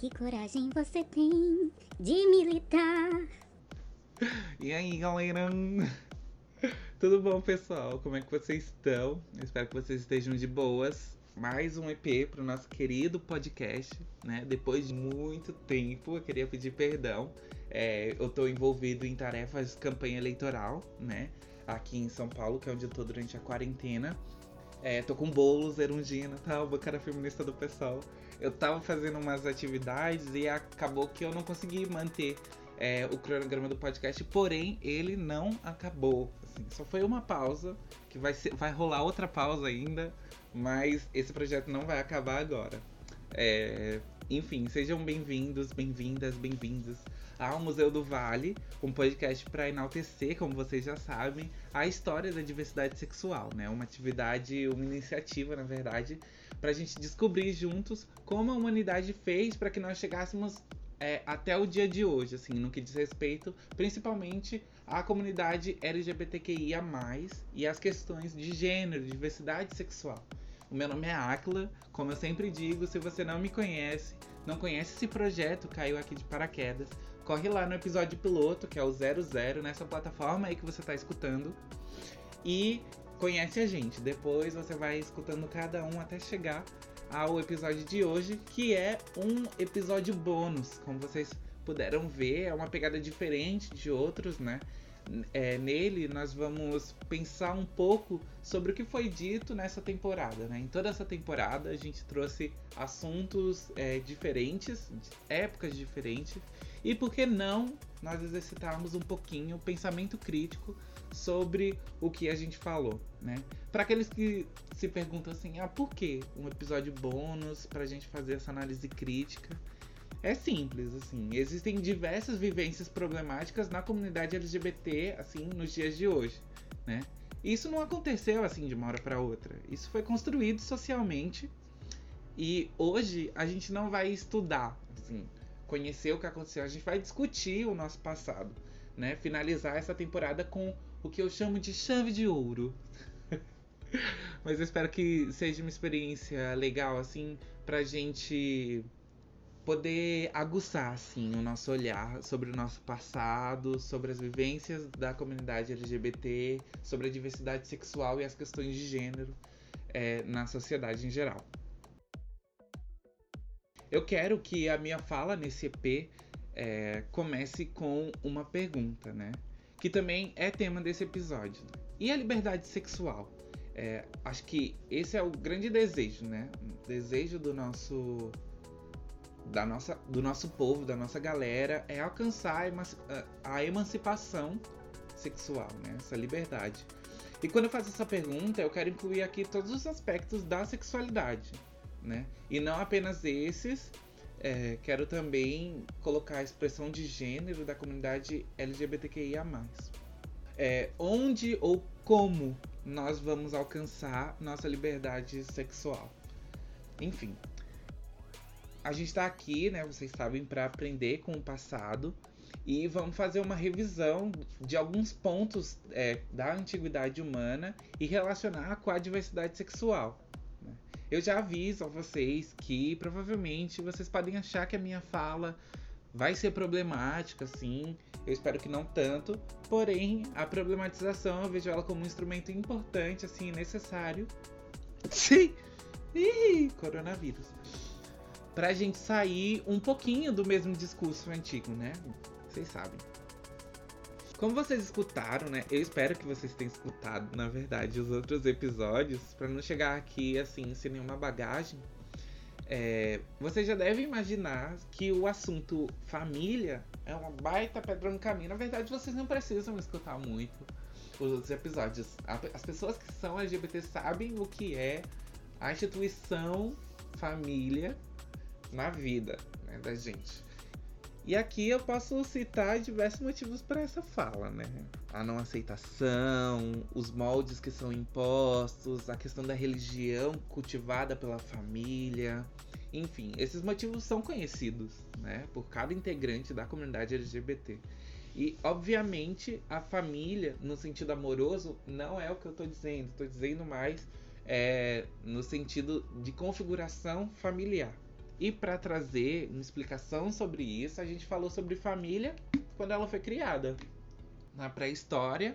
Que coragem você tem de militar. E aí, galera? Tudo bom, pessoal? Como é que vocês estão? Eu espero que vocês estejam de boas. Mais um EP para o nosso querido podcast, né? Depois de muito tempo, eu queria pedir perdão. É, eu estou envolvido em tarefas de campanha eleitoral, né? Aqui em São Paulo, que é onde eu tô durante a quarentena. É, tô com bolos, erundina, tal, bancada feminista do pessoal. Eu tava fazendo umas atividades e acabou que eu não consegui manter é, o cronograma do podcast, porém ele não acabou. Assim, só foi uma pausa, que vai, ser, vai rolar outra pausa ainda, mas esse projeto não vai acabar agora. É, enfim, sejam bem-vindos, bem-vindas, bem-vindos ao Museu do Vale, um podcast para enaltecer, como vocês já sabem, a história da diversidade sexual, né? Uma atividade, uma iniciativa, na verdade, para a gente descobrir juntos como a humanidade fez para que nós chegássemos é, até o dia de hoje, assim, no que diz respeito principalmente à comunidade LGBTQIA+, e às questões de gênero, de diversidade sexual. O meu nome é Akla, como eu sempre digo, se você não me conhece, não conhece esse projeto, caiu aqui de paraquedas, corre lá no episódio piloto, que é o 00, nessa plataforma aí que você está escutando. E conhece a gente. Depois você vai escutando cada um até chegar ao episódio de hoje, que é um episódio bônus. Como vocês puderam ver, é uma pegada diferente de outros, né? É, nele nós vamos pensar um pouco sobre o que foi dito nessa temporada. Né? Em toda essa temporada a gente trouxe assuntos é, diferentes, épocas diferentes, e por que não nós exercitarmos um pouquinho o pensamento crítico sobre o que a gente falou, né? Para aqueles que se perguntam assim, ah, por que um episódio bônus para a gente fazer essa análise crítica? É simples, assim. Existem diversas vivências problemáticas na comunidade LGBT, assim, nos dias de hoje, né? Isso não aconteceu assim de uma hora para outra. Isso foi construído socialmente e hoje a gente não vai estudar, assim, conhecer o que aconteceu. A gente vai discutir o nosso passado, né? Finalizar essa temporada com o que eu chamo de chave de ouro. Mas eu espero que seja uma experiência legal, assim, pra gente poder aguçar, assim, o nosso olhar sobre o nosso passado, sobre as vivências da comunidade LGBT, sobre a diversidade sexual e as questões de gênero é, na sociedade em geral. Eu quero que a minha fala nesse EP é, comece com uma pergunta, né? que também é tema desse episódio. E a liberdade sexual? É, acho que esse é o grande desejo, né? O desejo do nosso da nossa, do nosso povo, da nossa galera, é alcançar a emancipação sexual, né? Essa liberdade. E quando eu faço essa pergunta, eu quero incluir aqui todos os aspectos da sexualidade, né? E não apenas esses, é, quero também colocar a expressão de gênero da comunidade LGBTQIA. É, onde ou como nós vamos alcançar nossa liberdade sexual? Enfim, a gente está aqui, né? Vocês sabem, para aprender com o passado e vamos fazer uma revisão de alguns pontos é, da antiguidade humana e relacionar com a diversidade sexual. Eu já aviso a vocês que provavelmente vocês podem achar que a minha fala vai ser problemática, sim. Eu espero que não tanto. Porém, a problematização eu vejo ela como um instrumento importante, assim, necessário. Sim! Ih, coronavírus. Pra gente sair um pouquinho do mesmo discurso antigo, né? Vocês sabem. Como vocês escutaram, né? Eu espero que vocês tenham escutado, na verdade, os outros episódios, para não chegar aqui assim sem nenhuma bagagem. É, você já deve imaginar que o assunto família é uma baita pedra no caminho. Na verdade, vocês não precisam escutar muito os outros episódios. As pessoas que são LGBT sabem o que é a instituição família na vida né, da gente. E aqui eu posso citar diversos motivos para essa fala, né? A não aceitação, os moldes que são impostos, a questão da religião cultivada pela família. Enfim, esses motivos são conhecidos, né, por cada integrante da comunidade LGBT. E, obviamente, a família, no sentido amoroso, não é o que eu estou dizendo. Estou dizendo mais é, no sentido de configuração familiar. E para trazer uma explicação sobre isso, a gente falou sobre família quando ela foi criada. Na pré-história,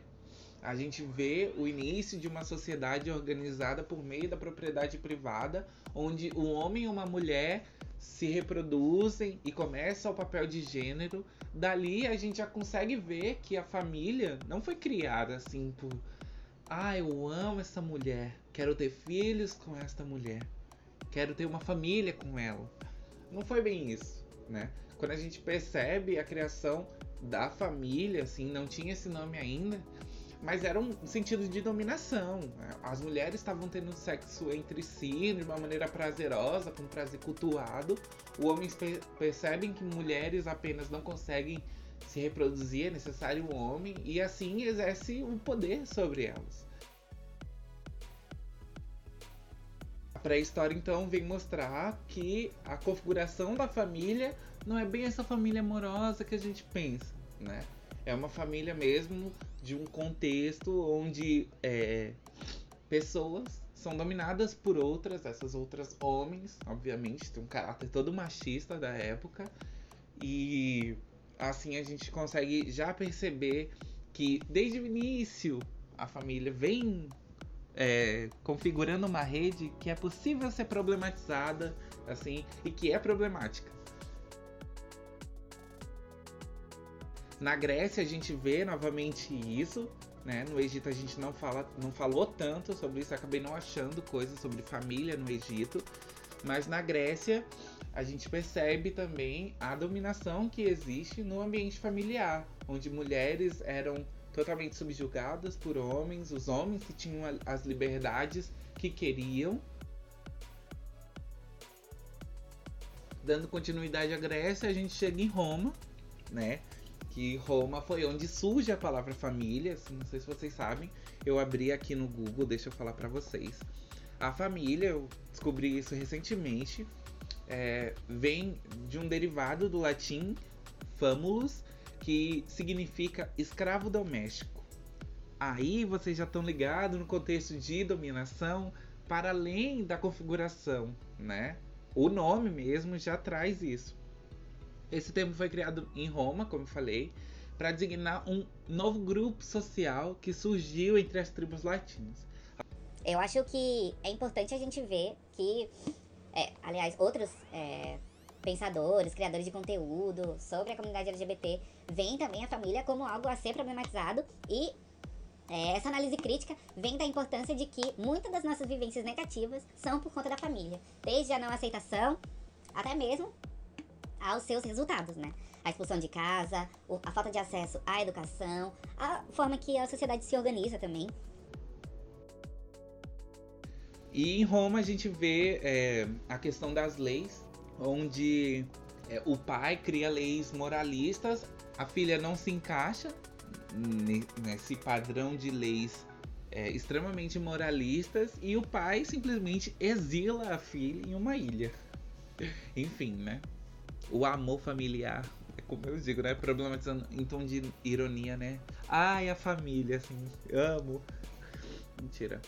a gente vê o início de uma sociedade organizada por meio da propriedade privada, onde um homem e uma mulher se reproduzem e começa o papel de gênero. Dali a gente já consegue ver que a família não foi criada assim por ah, eu amo essa mulher, quero ter filhos com esta mulher, quero ter uma família com ela. Não foi bem isso, né? Quando a gente percebe a criação da família, assim, não tinha esse nome ainda, mas era um sentido de dominação. Né? As mulheres estavam tendo sexo entre si de uma maneira prazerosa, com prazer cultuado. Os homens pe percebem que mulheres apenas não conseguem se reproduzir, é necessário um homem, e assim exerce um poder sobre elas. Pré-história então vem mostrar que a configuração da família não é bem essa família amorosa que a gente pensa, né? É uma família mesmo de um contexto onde é, pessoas são dominadas por outras, essas outras homens, obviamente, tem um caráter todo machista da época. E assim a gente consegue já perceber que desde o início a família vem é, configurando uma rede que é possível ser problematizada, assim, e que é problemática. Na Grécia a gente vê novamente isso, né? No Egito a gente não fala, não falou tanto sobre isso, acabei não achando coisas sobre família no Egito, mas na Grécia a gente percebe também a dominação que existe no ambiente familiar, onde mulheres eram totalmente subjugadas por homens, os homens que tinham as liberdades que queriam. Dando continuidade à Grécia, a gente chega em Roma, né? que Roma foi onde surge a palavra família, assim, não sei se vocês sabem. Eu abri aqui no Google, deixa eu falar para vocês. A família, eu descobri isso recentemente, é, vem de um derivado do latim famulus, que significa escravo doméstico. Aí vocês já estão ligados no contexto de dominação, para além da configuração, né? O nome mesmo já traz isso. Esse termo foi criado em Roma, como eu falei, para designar um novo grupo social que surgiu entre as tribos latinas. Eu acho que é importante a gente ver que, é, aliás, outros é, pensadores, criadores de conteúdo sobre a comunidade LGBT veem também a família como algo a ser problematizado e é, essa análise crítica vem da importância de que muitas das nossas vivências negativas são por conta da família, desde a não aceitação até mesmo aos seus resultados, né? A expulsão de casa, a falta de acesso à educação, a forma que a sociedade se organiza também. E em Roma a gente vê é, a questão das leis, onde é, o pai cria leis moralistas, a filha não se encaixa nesse padrão de leis é, extremamente moralistas e o pai simplesmente exila a filha em uma ilha. Enfim, né? o amor familiar. É como eu digo, né? Problematizando em tom de ironia, né? Ai, a família, assim, amo. Mentira.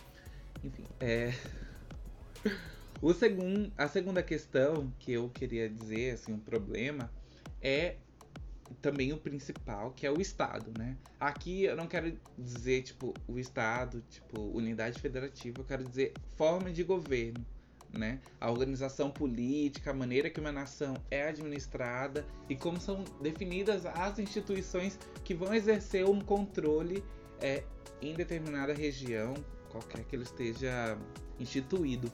Enfim, é. O segundo, a segunda questão que eu queria dizer, assim, um problema, é também o principal, que é o Estado, né? Aqui eu não quero dizer, tipo, o Estado, tipo, unidade federativa, eu quero dizer forma de governo né? A organização política, a maneira que uma nação é administrada e como são definidas as instituições que vão exercer um controle é, em determinada região, qualquer que ele esteja instituído.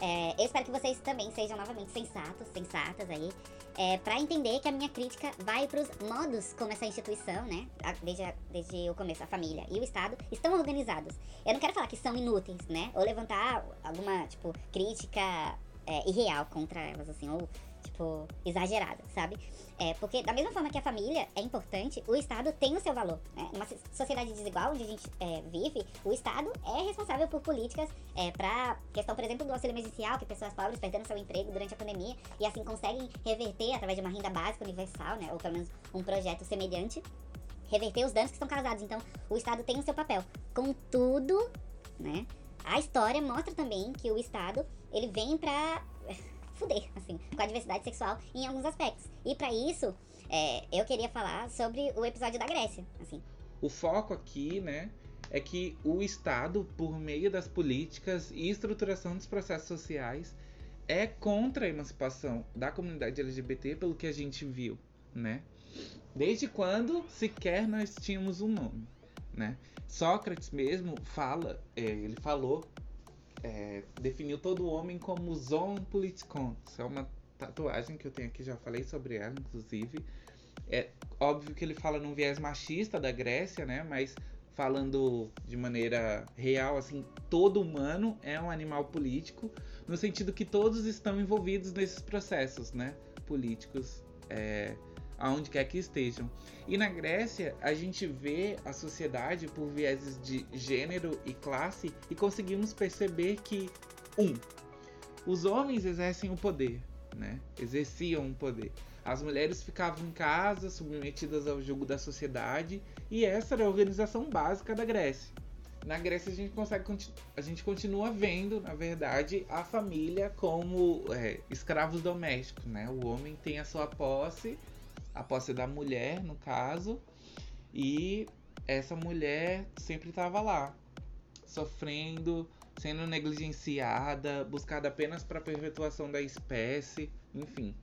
É, eu espero que vocês também sejam novamente sensatos, sensatas aí, é, para entender que a minha crítica vai para os modos como essa instituição, né, desde, desde o começo, a família e o Estado, estão organizados. Eu não quero falar que são inúteis, né, ou levantar alguma, tipo, crítica é, irreal contra elas, assim, ou tipo, exagerada, sabe? É, porque da mesma forma que a família é importante, o Estado tem o seu valor. Né? Numa sociedade desigual onde a gente é, vive, o Estado é responsável por políticas é, para questão, por exemplo, do auxílio emergencial, que pessoas pobres perderam seu emprego durante a pandemia e assim conseguem reverter através de uma renda básica universal, né? Ou pelo menos um projeto semelhante, reverter os danos que estão causados. Então, o Estado tem o seu papel. Contudo, né? A história mostra também que o Estado ele vem para fuder, assim, com a diversidade sexual em alguns aspectos. E para isso, é, eu queria falar sobre o episódio da Grécia, assim. O foco aqui, né, é que o Estado, por meio das políticas e estruturação dos processos sociais, é contra a emancipação da comunidade LGBT, pelo que a gente viu, né? Desde quando sequer nós tínhamos um nome, né? Sócrates mesmo fala, é, ele falou, é, definiu todo homem como zon politikon. Isso é uma tatuagem que eu tenho aqui, já falei sobre ela, inclusive. É óbvio que ele fala num viés machista da Grécia, né? Mas falando de maneira real, assim, todo humano é um animal político, no sentido que todos estão envolvidos nesses processos, né? Políticos. É, aonde quer que estejam. E na Grécia, a gente vê a sociedade por vieses de gênero e classe e conseguimos perceber que, um, os homens exercem o poder, né? Exerciam o poder. As mulheres ficavam em casa, submetidas ao jugo da sociedade, e essa era a organização básica da Grécia. Na Grécia a gente consegue a gente continua vendo, na verdade, a família como é, escravos domésticos, né? O homem tem a sua posse a posse da mulher, no caso, e essa mulher sempre estava lá, sofrendo, sendo negligenciada, buscada apenas para perpetuação da espécie, enfim.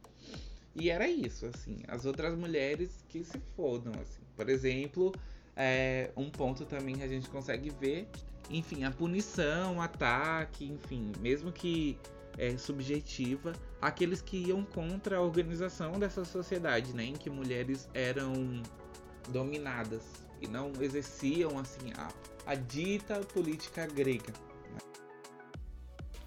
E era isso, assim. As outras mulheres que se fodam, assim. Por exemplo, é, um ponto também que a gente consegue ver, enfim, a punição, o ataque, enfim, mesmo que é, subjetiva aqueles que iam contra a organização dessa sociedade, né, em que mulheres eram dominadas e não exerciam assim a, a dita política grega.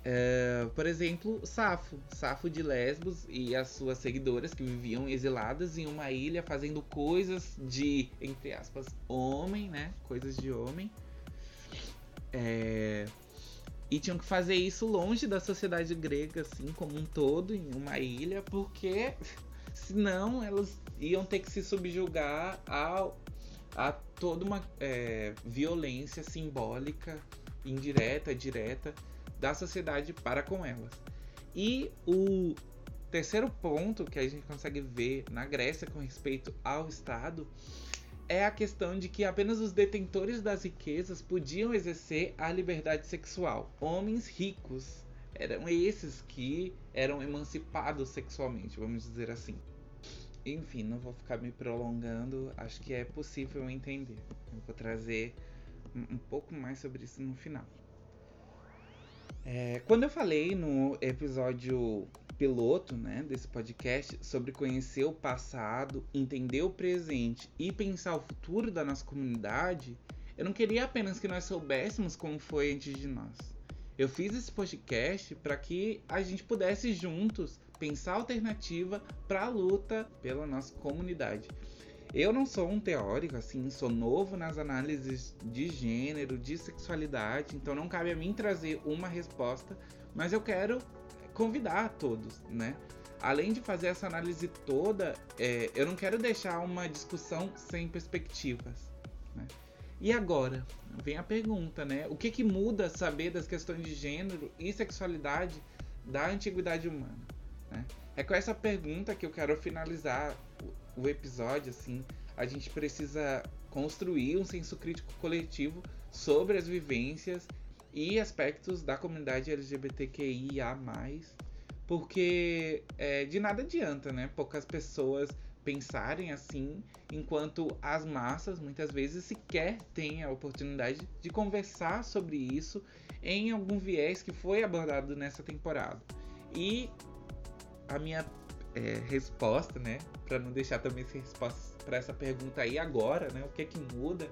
É, por exemplo, Safo, Safo de Lesbos e as suas seguidoras que viviam exiladas em uma ilha fazendo coisas de, entre aspas, homem, né? Coisas de homem. É, e tinham que fazer isso longe da sociedade grega, assim, como um todo, em uma ilha, porque senão elas iam ter que se subjugar a, a toda uma é, violência simbólica, indireta, direta, da sociedade para com elas. E o terceiro ponto que a gente consegue ver na Grécia com respeito ao Estado é a questão de que apenas os detentores das riquezas podiam exercer a liberdade sexual. Homens ricos eram esses que eram emancipados sexualmente, vamos dizer assim. Enfim, não vou ficar me prolongando, acho que é possível entender. Eu vou trazer um pouco mais sobre isso no final. É, quando eu falei no episódio piloto né, desse podcast sobre conhecer o passado, entender o presente e pensar o futuro da nossa comunidade, eu não queria apenas que nós soubéssemos como foi antes de nós. Eu fiz esse podcast para que a gente pudesse juntos pensar alternativa para a luta pela nossa comunidade. Eu não sou um teórico, assim, sou novo nas análises de gênero, de sexualidade, então não cabe a mim trazer uma resposta, mas eu quero convidar todos, né? Além de fazer essa análise toda, é, eu não quero deixar uma discussão sem perspectivas. Né? E agora? Vem a pergunta, né? O que, que muda saber das questões de gênero e sexualidade da antiguidade humana? Né? É com essa pergunta que eu quero finalizar o episódio, assim. A gente precisa construir um senso crítico coletivo sobre as vivências e aspectos da comunidade LGBTQIA+, porque é, de nada adianta, né? Poucas pessoas pensarem assim, enquanto as massas muitas vezes sequer têm a oportunidade de conversar sobre isso em algum viés que foi abordado nessa temporada. E a minha é, resposta, né, para não deixar também sem resposta para essa pergunta aí agora, né, o que é que muda?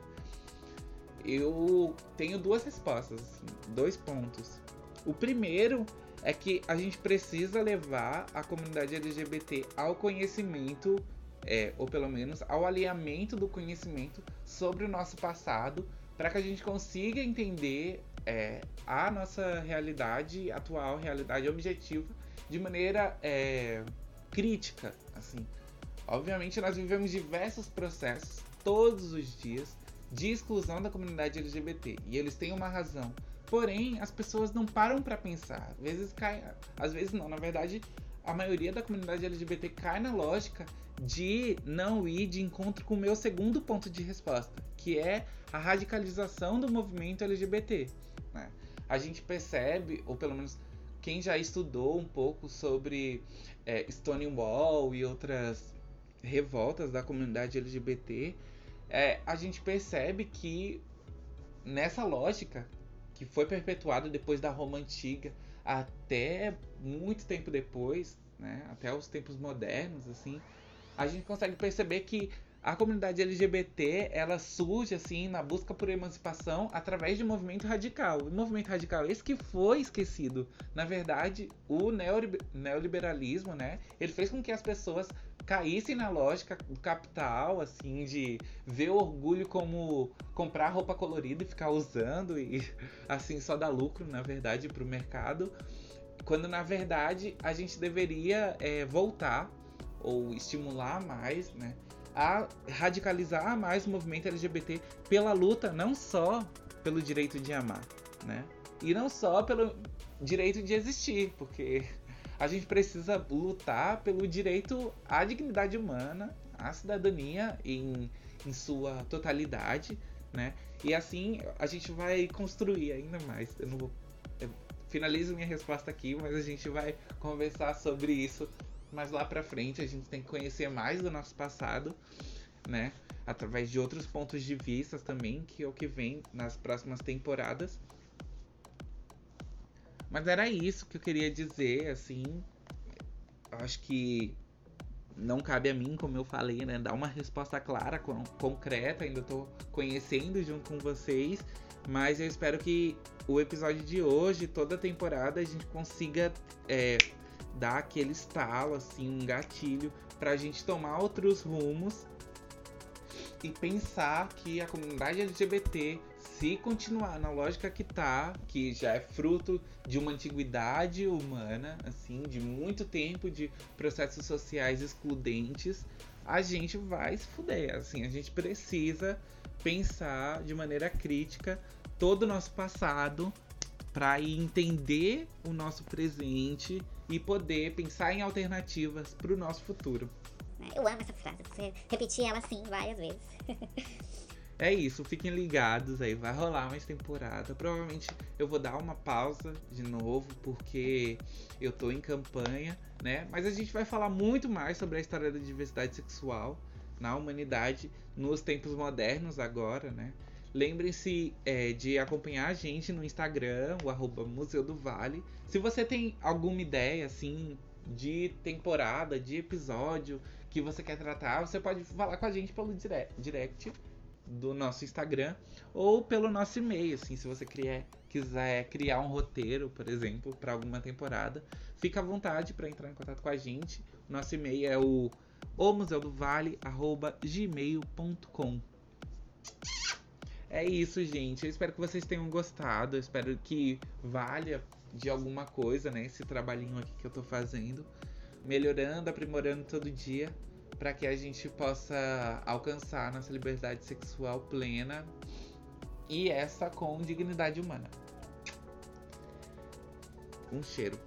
Eu tenho duas respostas, assim, dois pontos. O primeiro é que a gente precisa levar a comunidade LGBT ao conhecimento, é, ou pelo menos ao alinhamento do conhecimento sobre o nosso passado, para que a gente consiga entender é, a nossa realidade atual, realidade objetiva, de maneira é, crítica. Assim, obviamente nós vivemos diversos processos todos os dias de exclusão da comunidade LGBT. E eles têm uma razão. Porém, as pessoas não param para pensar. Às vezes cai, às vezes não, na verdade, a maioria da comunidade LGBT cai na lógica de não ir de encontro com o meu segundo ponto de resposta, que é a radicalização do movimento LGBT. Né? A gente percebe, ou pelo menos quem já estudou um pouco sobre é, Stonewall e outras revoltas da comunidade LGBT, é, a gente percebe que nessa lógica que foi perpetuada depois da Roma Antiga até muito tempo depois, né, até os tempos modernos, assim, a gente consegue perceber que a comunidade LGBT ela surge assim na busca por emancipação através de movimento radical. O movimento radical esse que foi esquecido. Na verdade, o neoliberalismo, né, ele fez com que as pessoas caíssem na lógica do capital, assim, de ver o orgulho como comprar roupa colorida e ficar usando e assim só dar lucro, na verdade, para o mercado. Quando na verdade a gente deveria é, voltar ou estimular mais, né, a radicalizar mais o movimento LGBT pela luta não só pelo direito de amar, né, e não só pelo direito de existir, porque a gente precisa lutar pelo direito à dignidade humana, à cidadania em, em sua totalidade, né? E assim a gente vai construir ainda mais. Eu não vou. Eu finalizo minha resposta aqui, mas a gente vai conversar sobre isso mais lá pra frente. A gente tem que conhecer mais do nosso passado, né? Através de outros pontos de vista também, que é o que vem nas próximas temporadas. Mas era isso que eu queria dizer, assim. Acho que não cabe a mim, como eu falei, né, dar uma resposta clara, con concreta. Ainda tô conhecendo junto com vocês. Mas eu espero que o episódio de hoje, toda a temporada, a gente consiga é, dar aquele estalo, assim, um gatilho, pra gente tomar outros rumos e pensar que a comunidade LGBT se continuar na lógica que tá, que já é fruto de uma antiguidade humana, assim, de muito tempo de processos sociais excludentes, a gente vai se fuder, assim, a gente precisa pensar de maneira crítica todo o nosso passado para entender o nosso presente e poder pensar em alternativas para o nosso futuro. Eu amo essa frase, você repetir ela assim várias vezes. É isso, fiquem ligados aí, vai rolar mais temporada. Provavelmente eu vou dar uma pausa de novo, porque eu tô em campanha, né? Mas a gente vai falar muito mais sobre a história da diversidade sexual na humanidade nos tempos modernos agora, né? Lembrem-se é, de acompanhar a gente no Instagram, o arroba Museu do Vale. Se você tem alguma ideia, assim, de temporada, de episódio que você quer tratar, você pode falar com a gente pelo direct do nosso Instagram ou pelo nosso e-mail, assim, se você quiser criar um roteiro, por exemplo, para alguma temporada, fica à vontade para entrar em contato com a gente. Nosso e-mail é o omuseudovale@gmail.com. É isso, gente. Eu espero que vocês tenham gostado. Eu espero que valha de alguma coisa, né, esse trabalhinho aqui que eu tô fazendo, melhorando, aprimorando todo dia para que a gente possa alcançar nossa liberdade sexual plena e essa com dignidade humana. Um cheiro.